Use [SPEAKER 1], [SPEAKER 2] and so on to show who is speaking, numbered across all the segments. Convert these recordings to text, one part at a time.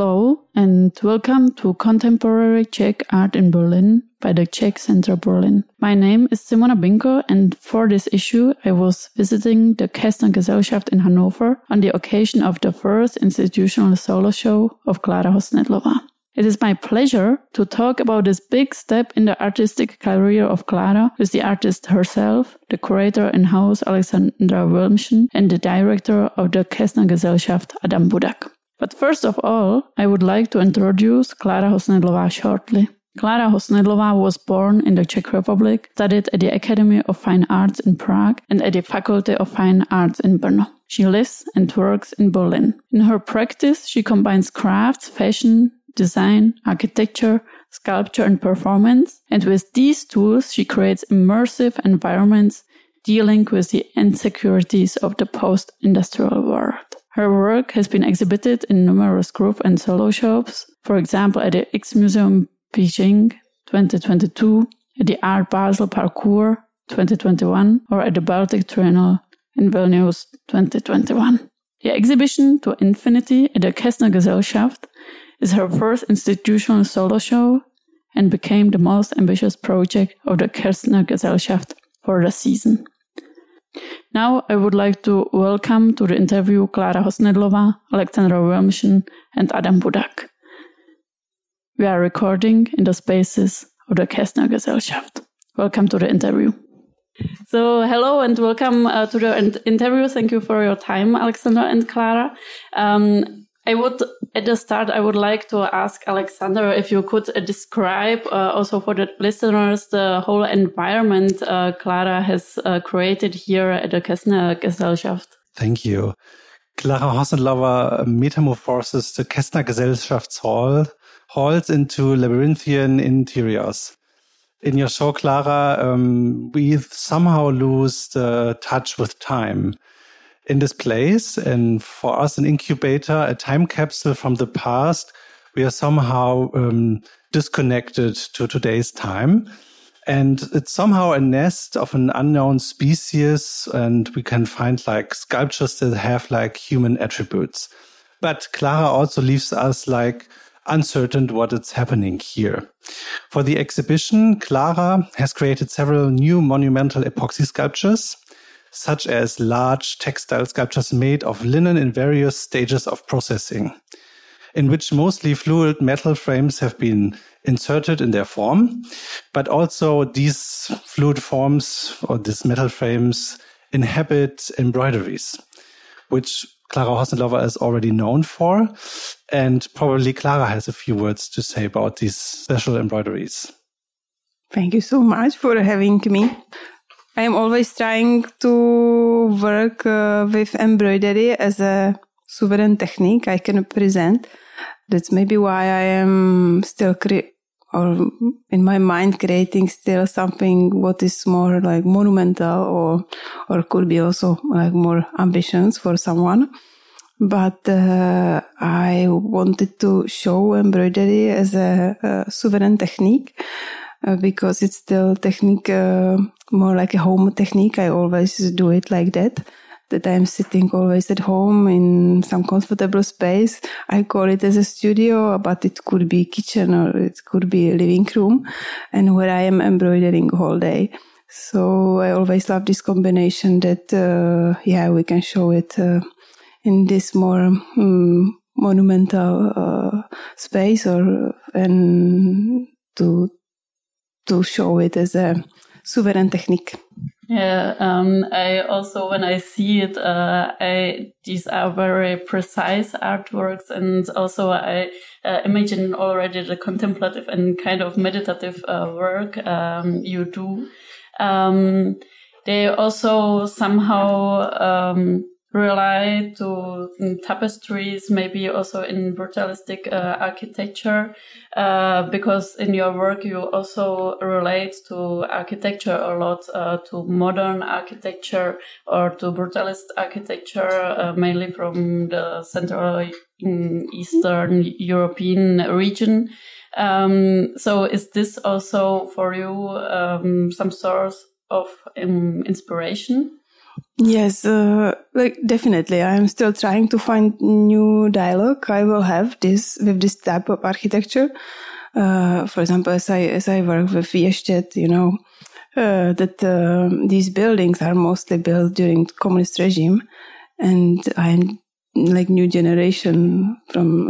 [SPEAKER 1] Hello and welcome to Contemporary Czech Art in Berlin by the Czech Center Berlin. My name is Simona Binko and for this issue I was visiting the Kestner Gesellschaft in Hanover on the occasion of the first institutional solo show of Klára Hosnedlová. It is my pleasure to talk about this big step in the artistic career of Klára with the artist herself, the curator in-house Alexander Wilmschen, and the director of the Kestner Gesellschaft Adam Budak. But first of all, I would like to introduce Klára Hosnedlová shortly. Klára Hosnedlová was born in the Czech Republic, studied at the Academy of Fine Arts in Prague and at the Faculty of Fine Arts in Brno. She lives and works in Berlin. In her practice, she combines crafts, fashion, design, architecture, sculpture, and performance. And with these tools, she creates immersive environments dealing with the insecurities of the post-industrial world. Her work has been exhibited in numerous group and solo shows, for example, at the X Museum Beijing 2022, at the Art Basel Parcours 2021, or at the Baltic Triennale in Vilnius 2021. The exhibition to infinity at the Kestner Gesellschaft is her first institutional solo show and became the most ambitious project of the Kestner Gesellschaft for the season. Now I would like to welcome to the interview Klára Hosnedlová, Alexander Wilmschen, and Adam Budak. We are recording in the spaces of the Kestner Gesellschaft. Welcome to the interview. So, hello and welcome uh, to the interview. Thank you for your time, Alexandra and Clara. Um, I would, at the start, I would like to ask Alexander if you could uh, describe uh, also for the listeners the whole environment uh, Klára has uh, created here at the Kestner Gesellschaft.
[SPEAKER 2] Thank you. Klára Hosnedlová metamorphoses the Kestner Gesellschaftshall halls into labyrinthian interiors. In your show, Clara, um, we somehow lose the touch with time in this place. And for us, an incubator, a time capsule from the past, we are somehow um, disconnected to today's time. And it's somehow a nest of an unknown species. And we can find like sculptures that have like human attributes. But clara also leaves us like uncertain what is happening here. For the exhibition, Clara has created several new monumental epoxy sculptures such as large textile sculptures made of linen in various stages of processing, in which mostly fluid metal frames have been inserted in their form, but also these fluid forms or these metal frames inhabit embroideries, which Klára Hosnedlová is already known for. And probably Clara has a few words to say about these special embroideries.
[SPEAKER 3] Thank you so much for having me. I am always trying to work uh, with embroidery as a sovereign technique I can present. That's maybe why I am still cre- or in my mind creating still something what is more like monumental or or could be also like more ambitions for someone. But uh, I wanted to show embroidery as a, a sovereign technique uh, because it's still technique, uh, more like a home technique. I always do it like that. That I'm sitting always at home in some comfortable space. I call it as a studio, but it could be kitchen or it could be a living room and where I am embroidering all day. So I always love this combination that, uh, yeah, we can show it, uh, in this more, um, monumental, uh, space or, and to, to show it as a sovereign technique.
[SPEAKER 1] Yeah, um, I also when I see it, uh, I these are very precise artworks, and also I uh, imagine already the contemplative and kind of meditative uh, work um, you do. Um, they also somehow um, rely to tapestries, maybe also in brutalistic uh, architecture, uh, because in your work you also relate to architecture a lot, uh, to modern architecture or to brutalist architecture, uh, mainly from the Central mm, Eastern European region. Um, so is this also for you um, some source of um, inspiration?
[SPEAKER 3] Yes, uh, like definitely. I'm still trying to find new dialogue. I will have this with this type of architecture. Uh, for example, as I as I work with Ještěd, you know, uh, that uh, these buildings are mostly built during communist regime, and I'm like new generation from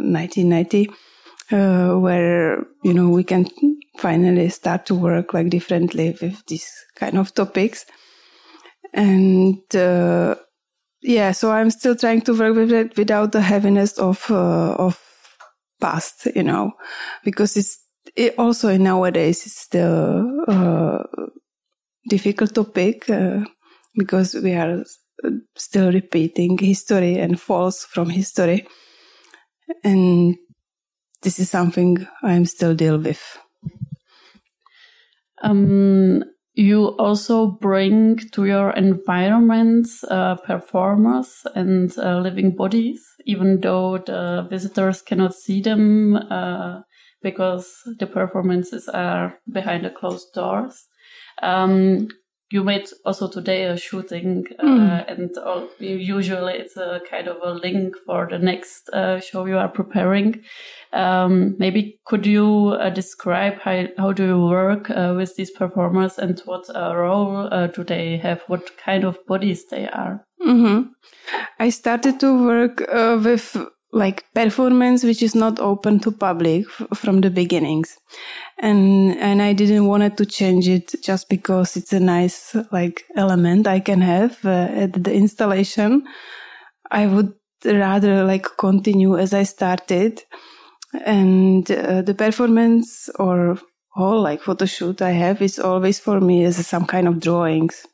[SPEAKER 3] 1990, uh, uh, where you know we can finally start to work like differently with these kind of topics and uh, yeah, so I'm still trying to work with it without the heaviness of uh, of past, you know, because it's it also nowadays it's still uh, difficult topic uh, because we are still repeating history and false from history, and this is something I'm still deal with.
[SPEAKER 1] Um, you also bring to your environments uh, performers and uh, living bodies, even though the visitors cannot see them uh, because the performances are behind the closed doors. Um, you made also today a shooting, mm. and usually it's a kind of a link for the next uh, show you are preparing. Um, maybe could you uh, describe how, how do you work uh, with these performers and what uh, role uh, do they have? What kind of bodies they are?
[SPEAKER 3] Mm-hmm. I started to work uh, with like performance which is not open to public from the beginnings. And and i didn't want to change it just because it's a nice like element i can have uh, at the installation. I would rather like continue as i started. And uh, the performance or whole like photo shoot I have is always for me as some kind of drawings.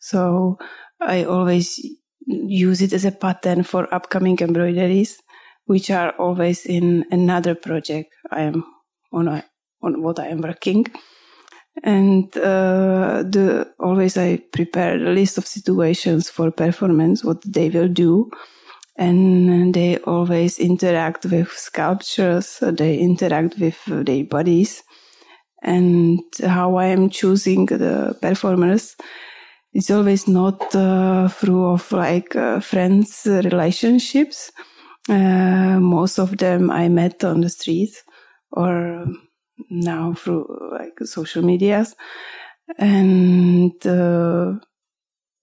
[SPEAKER 3] So I always use it as a pattern for upcoming embroideries, which are always in another project I am on, a, on what I am working. And uh, the always I prepare a list of situations for performance, what they will do, and they always interact with sculptures they interact with their bodies. And how i am choosing the performers it's always not uh, through of like uh, friends relationships uh, most of them i met on the street or now through like social medias and uh,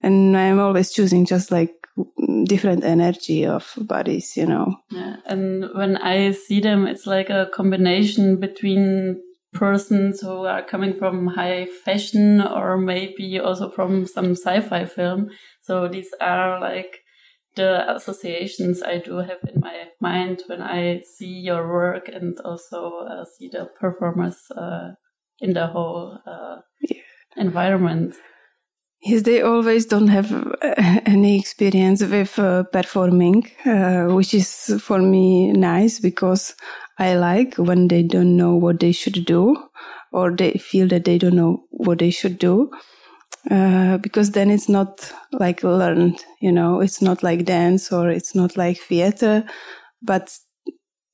[SPEAKER 3] and i'm always choosing just like different energy of bodies, you know.
[SPEAKER 1] Yeah. And when I see them, it's like a combination between persons who are coming from high fashion or maybe also from some sci-fi film. So these are like the associations I do have in my mind when I see your work and also uh, see the performers uh, in the whole uh, yeah. environment.
[SPEAKER 3] Yes, they always don't have uh, any experience with uh, performing, uh, which is for me nice because I like when they don't know what they should do or they feel that they don't know what they should do. Uh, because then it's not like learned, you know, it's not like dance or it's not like theater, but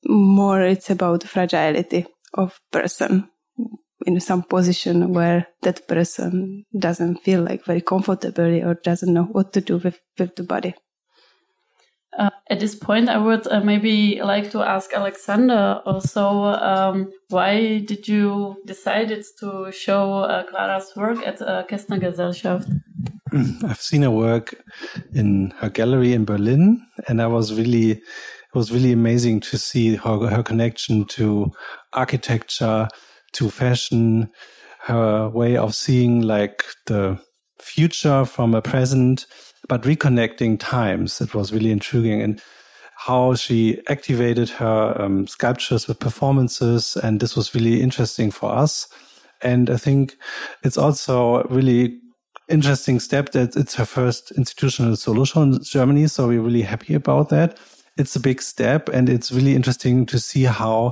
[SPEAKER 3] more it's about fragility of person in some position where that person doesn't feel like very comfortably or doesn't know what to do with, with the body.
[SPEAKER 1] Uh, at this point, I would uh, maybe like to ask Alexander also, um, why did you decided to show uh, Clara's work at uh, Gesellschaft?
[SPEAKER 2] I've seen her work in her gallery in Berlin, and I was really, it was really amazing to see her, her connection to architecture, to fashion, her way of seeing like the future from a present, but reconnecting times. It was really intriguing and how she activated her um, sculptures with performances. And this was really interesting for us. And I think it's also really interesting step that it's her first institutional solution in Germany. So we're really happy about that it's a big step and it's really interesting to see how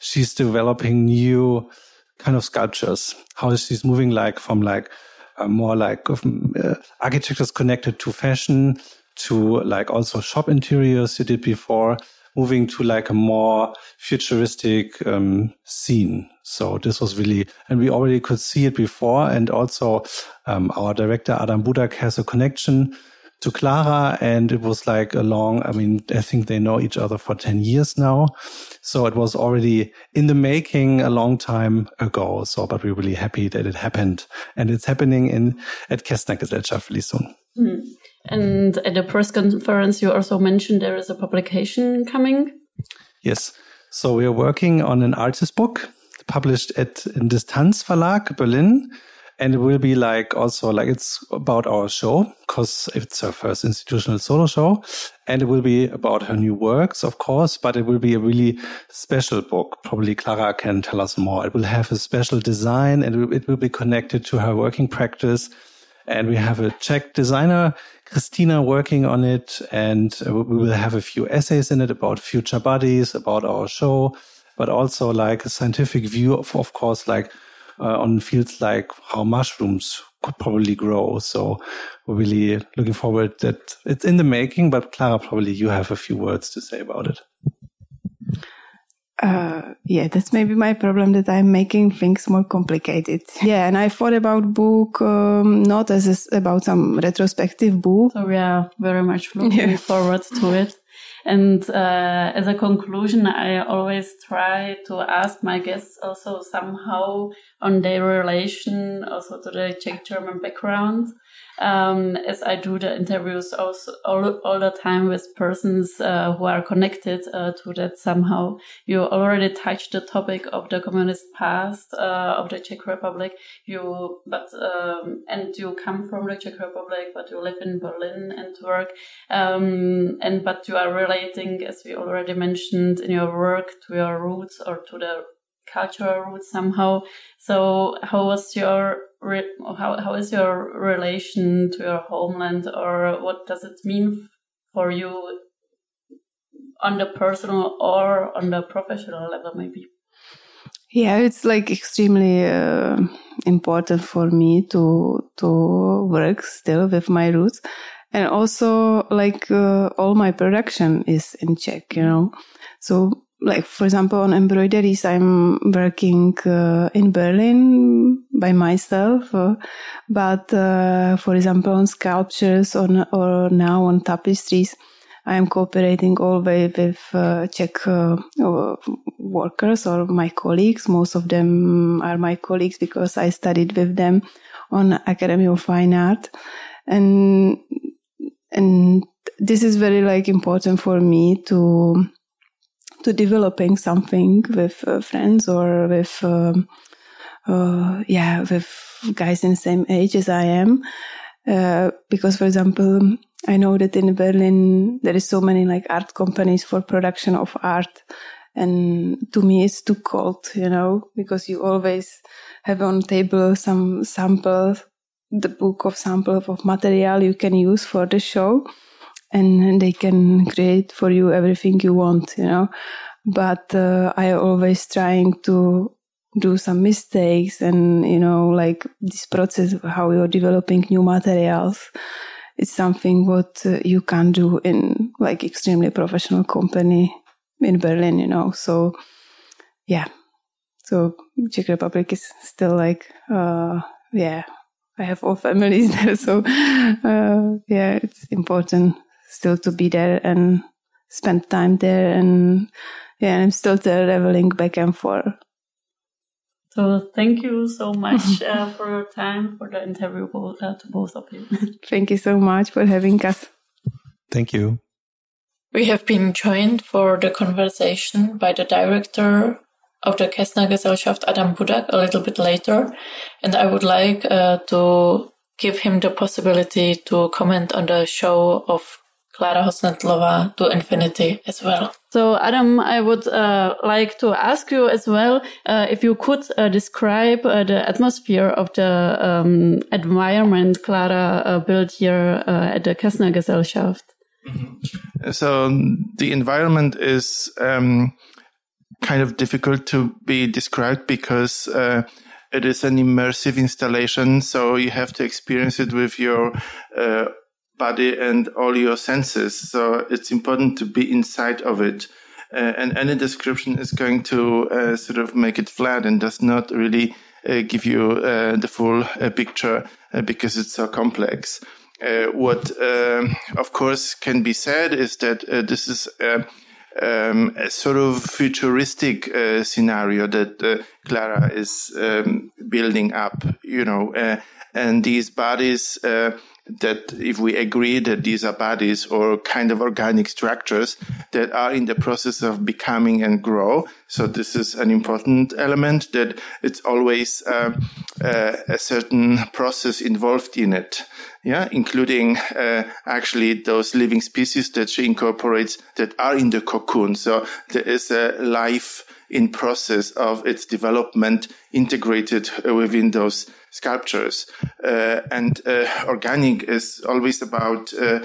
[SPEAKER 2] she's developing new kind of sculptures, how she's moving like from like uh, more like uh, architectures connected to fashion to like also shop interiors you did before, moving to like a more futuristic um, scene. So this was really, and we already could see it before. And also, um, our director, Adam Budak, has a connection to Clara. And it was like a long, I mean, I think they know each other for 10 years now. So it was already in the making a long time ago. So, but we're really happy that it happened and it's happening in, at Kestner Gesellschaft really soon.
[SPEAKER 1] Mm. And at the press conference, you also mentioned there is a publication coming.
[SPEAKER 2] Yes. So we are working on an artist book published at in Distanz Verlag, Berlin. And it will be like also like it's about our show because it's her first institutional solo show. And it will be about her new works, of course, but it will be a really special book. Probably Clara can tell us more. It will have a special design and it will be connected to her working practice. And we have a Czech designer, Christina, working on it. And we will have a few essays in it about future bodies, about our show, but also like a scientific view of, of course, like uh, on fields like how mushrooms could probably grow. So we're really looking forward that it's in the making, but Clara, probably you have a few words to say about it.
[SPEAKER 3] Uh, yeah, that's maybe my problem that I'm making things more complicated. Yeah, and I thought about book um, not as a, about some retrospective book.
[SPEAKER 1] So we are very much looking yeah. forward to it. And uh, as a conclusion, I always try to ask my guests also somehow on their relation also to the Czech German background um, as I do the interviews also all, all the time with persons uh, who are connected uh, to that somehow. You already touched the topic of the communist past uh, of the Czech Republic. You, but um, and you come from the Czech Republic, but you live in Berlin and work. Um, and but you are relating, as we already mentioned in your work, to your roots or to the cultural roots somehow. So how was your how how is your relation to your homeland, or what does it mean for you on the personal or on the professional level, maybe?
[SPEAKER 3] Yeah, it's like extremely uh, important for me to to work still with my roots, and also like uh, all my production is in Czech, you know. So like for example on embroideries i'm working uh, in berlin by myself uh, but uh, for example on sculptures on or now on tapestries i'm cooperating always with uh, czech uh, workers or my colleagues. Most of them are my colleagues because i studied with them on academy of fine art. And and this is very like important for me to to developing something with uh, friends or with um, uh, yeah with guys in the same age as I am. Uh, because, for example, I know that in Berlin there is so many like art companies for production of art, and to me it's too cold, you know, because you always have on table some sample, the book of sample of material you can use for the show and they can create for you everything you want, you know. But uh, I always trying to do some mistakes and, you know, like this process of how you're developing new materials. It's something what uh, you can do in like extremely professional company in Berlin, you know. So yeah. So Czech Republic is still like, uh, yeah, I have all families there. So, uh, yeah, it's important still to be there and spend time there and yeah i'm still traveling back and forth.
[SPEAKER 1] So thank you so much uh, for your time for the interview uh, to both of you.
[SPEAKER 3] Thank you so much for having us.
[SPEAKER 2] Thank you.
[SPEAKER 1] We have been joined for the conversation by the director of the Kestner Gesellschaft, Adam Budak, a little bit later. And I would like uh, to give him the possibility to comment on the show of Klára Hosnedlová to infinity as well. So, Adam, I would uh, like to ask you as well uh, if you could uh, describe uh, the atmosphere of the um, environment Clara uh, built here uh, at the Kestner Gesellschaft.
[SPEAKER 4] Mm-hmm. So, the environment is um, kind of difficult to be described because it is an immersive installation, so you have to experience it with your body and all your senses. So it's important to be inside of it. uh, and any description is going to uh, sort of make it flat and does not really uh, give you uh, the full uh, picture because it's so complex. what, um, of course, can be said is that this is um, a sort of futuristic uh, scenario that uh, Clara is um, building up, you know, uh, and these bodies that if we agree that these are bodies or kind of organic structures that are in the process of becoming and grow. So this is an important element that it's always uh, uh, a certain process involved in it. Yeah, including uh, actually those living species that she incorporates that are in the cocoon. So there is a life in process of its development integrated within those sculptures. Uh, and uh, organic is always about uh,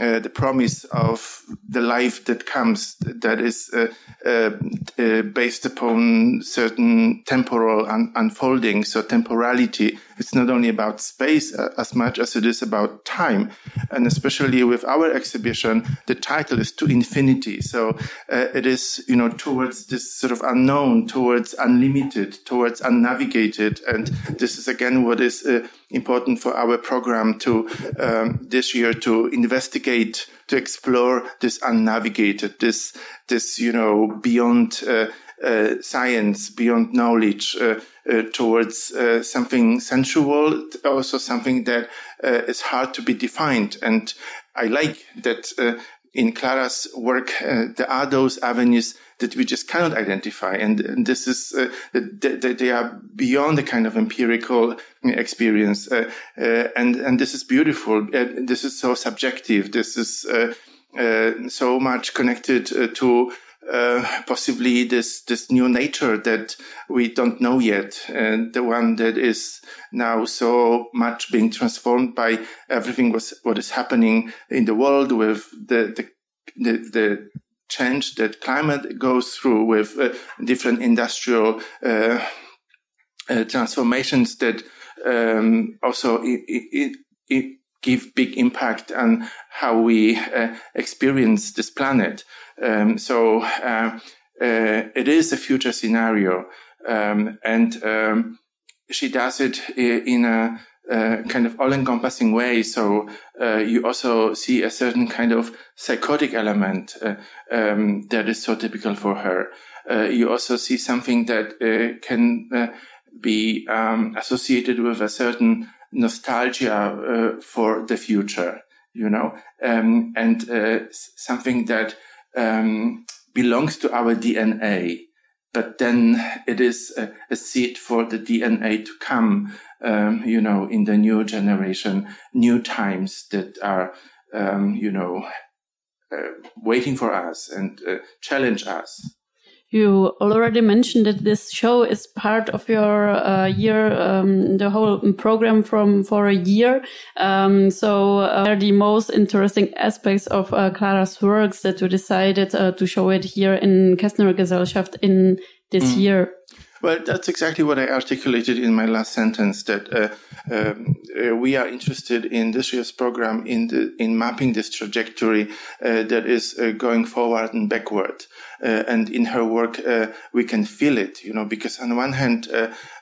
[SPEAKER 4] uh, the promise of the life that comes that is uh, uh, uh based upon certain temporal un- unfolding. So temporality, it's not only about space uh, as much as it is about time. And especially with our exhibition, the title is to infinity. So uh, it is, you know, towards this sort of unknown, towards unlimited, towards unnavigated. And this is again what is important for our program to um, this year to investigate, to explore this unnavigated, this this you know beyond uh, uh, science, beyond knowledge, uh, uh towards uh, something sensual, also something that uh, is hard to be defined. And I like that in Clara's work, there are those avenues that we just cannot identify. And, and this is, uh, that, they are beyond the kind of empirical experience. Uh, uh, and, and this is beautiful. Uh, this is so subjective. This is, uh, uh, so much connected to, uh, possibly this this new nature that we don't know yet, and the one that is now so much being transformed by everything was what is happening in the world with the the the, the change that climate goes through with uh, different industrial uh, uh, transformations that um, also it, it, give big impact on how we uh, experience this planet. Um, so uh, uh, it is a future scenario, um, and um, she does it in a uh, kind of all-encompassing way. So uh, you also see a certain kind of psychotic element uh, um, that is so typical for her. Uh, you also see something that can be um, associated with a certain nostalgia for the future, you know, um, and something that um, belongs to our DNA but then it is a, a, seed for the DNA to come um, you know, in the new generation, new times that are, um, you know, uh, waiting for us and uh, challenge us.
[SPEAKER 1] You already mentioned that this show is part of your uh, year, um, the whole program from for a year. Um, so, uh, are the most interesting aspects of uh, Clara's works that you decided uh, to show it here in Kestner Gesellschaft in this mm. year?
[SPEAKER 4] Well, that's exactly what I articulated in my last sentence. That uh, um, uh, we are interested in this year's program in the, in mapping this trajectory uh, that is uh, going forward and backward. Uh, and in her work, uh, we can feel it, you know, because on one hand,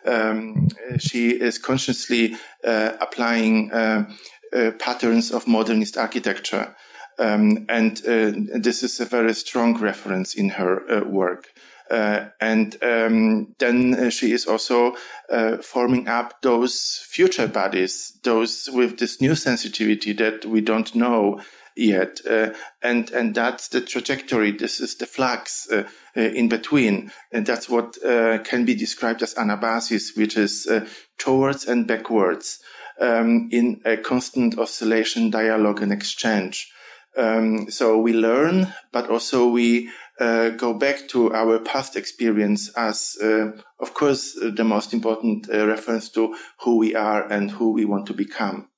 [SPEAKER 4] um, she is consciously applying patterns of modernist architecture. Um, and this is a very strong reference in her work. Uh, and um, then uh, she is also uh, forming up those future bodies, those with this new sensitivity that we don't know yet. Uh, and, and that's the trajectory. This is the flux uh, uh, in between. And that's what can be described as anabasis, which is towards and backwards um, in a constant oscillation, dialogue and exchange. Um, so we learn, but also we uh, go back to our past experience as, uh, of course, uh, the most important uh, reference to who we are and who we want to become.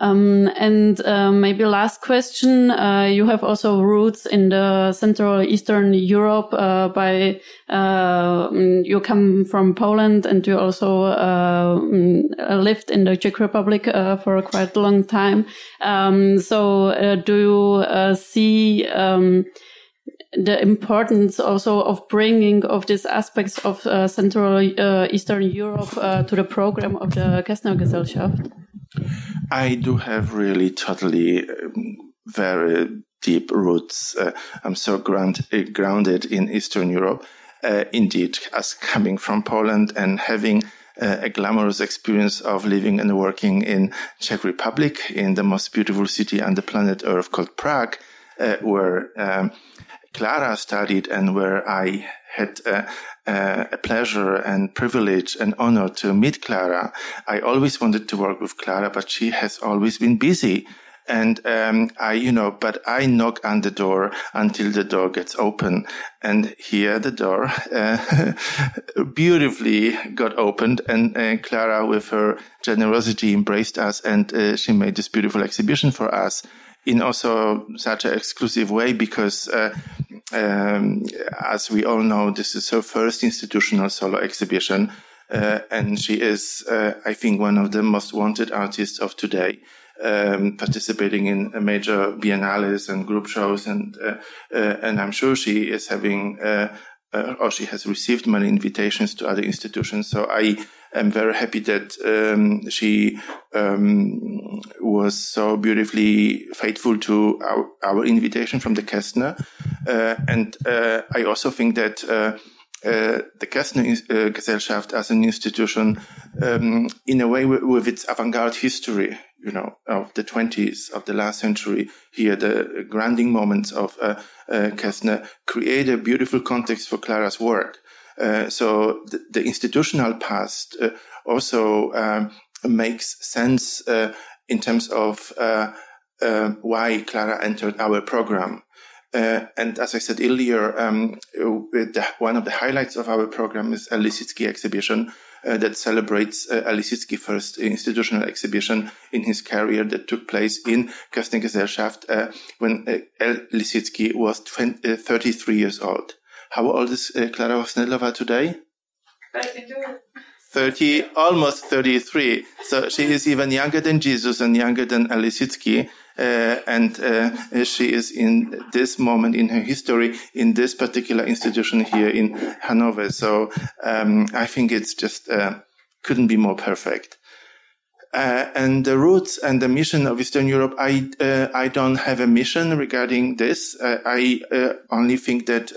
[SPEAKER 1] Um, and uh, maybe last question, uh, you have also roots in the Central Eastern Europe by, mm, you come from Poland and you also mm, lived in the Czech Republic for quite a long time. Um, so do you see um, the importance also of bringing of these aspects of uh, Central uh, Eastern Europe uh, to the program of the Kestner Gesellschaft?
[SPEAKER 4] I do have really totally um, very deep roots. Uh, I'm so ground, grounded in Eastern Europe. Indeed, as coming from Poland and having a glamorous experience of living and working in Czech Republic in the most beautiful city on the planet Earth called Prague, uh, where um, Clara studied and where I had a pleasure and privilege and honor to meet Clara. I always wanted to work with Clara, but she has always been busy. And um, I, you know, but I knock on the door until the door gets open. And here the door uh, beautifully got opened, and uh, Clara, with her generosity, embraced us, and uh, she made this beautiful exhibition for us in also such an exclusive way because uh, um, as we all know, this is her first institutional solo exhibition. Uh, and she is, uh, I think, one of the most wanted artists of today. Um, participating in major biennales and group shows, and uh, uh and I'm sure she is having uh, or she has received many invitations to other institutions. So I am very happy that um, she um, was so beautifully faithful to our, our invitation from the Kestner. Uh, and uh, I also think that uh, uh, the Kestner uh, Gesellschaft as an institution, um, in a way with, with its avant-garde history, you know, of the 20s of the last century here, the grounding moments of uh, Kestner create a beautiful context for Clara's work. Uh, so the, the, institutional past uh, also um, makes sense uh, in terms of uh, uh, why Clara entered our program. and as I said earlier, um, the, one of the highlights of our program is a Lissitzky exhibition, uh, that celebrates uh, Lissitzky first institutional exhibition in his career that took place in Kestner uh, when uh, Lissitzky was 20, uh, 33 years old. How old is uh, Klara today? 32. 30, almost 33. So she is even younger than Jesus and younger than Lissitzky. Uh, and uh, she is in this moment in her history in this particular institution here in Hanover. So um, I think it's just uh, couldn't be more perfect. Uh, and the roots and the mission of Eastern Europe, I uh, I don't have a mission regarding this. Uh, I only think that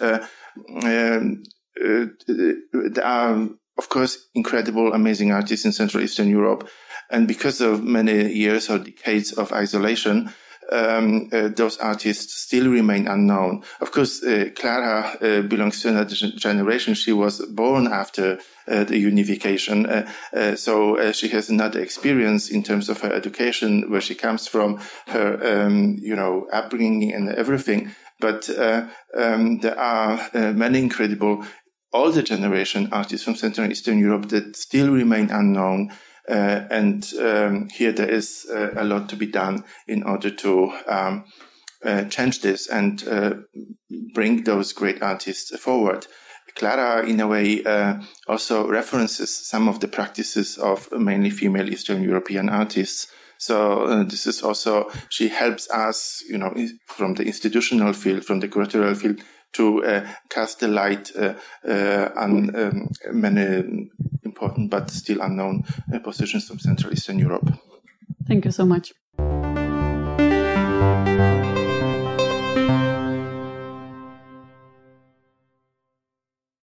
[SPEAKER 4] um, there are, of course, incredible, amazing artists in Central Eastern Europe and because of many years or decades of isolation, um, uh, those artists still remain unknown. Of course, uh, Clara uh, belongs to another generation. She was born after uh, the unification, uh, uh, so she has another experience in terms of her education, where she comes from, her um, you know upbringing and everything. But um, there are many incredible older generation artists from Central and Eastern Europe that still remain unknown. Uh, and um, here there is uh, a lot to be done in order to um, uh, change this and bring those great artists forward. Clara, in a way, uh, also references some of the practices of mainly female Eastern European artists. So uh, this is also she helps us, you know, from the institutional field, from the curatorial field, to uh, cast the light on um, many important but still unknown uh, positions from Central Eastern Europe.
[SPEAKER 1] Thank you so much.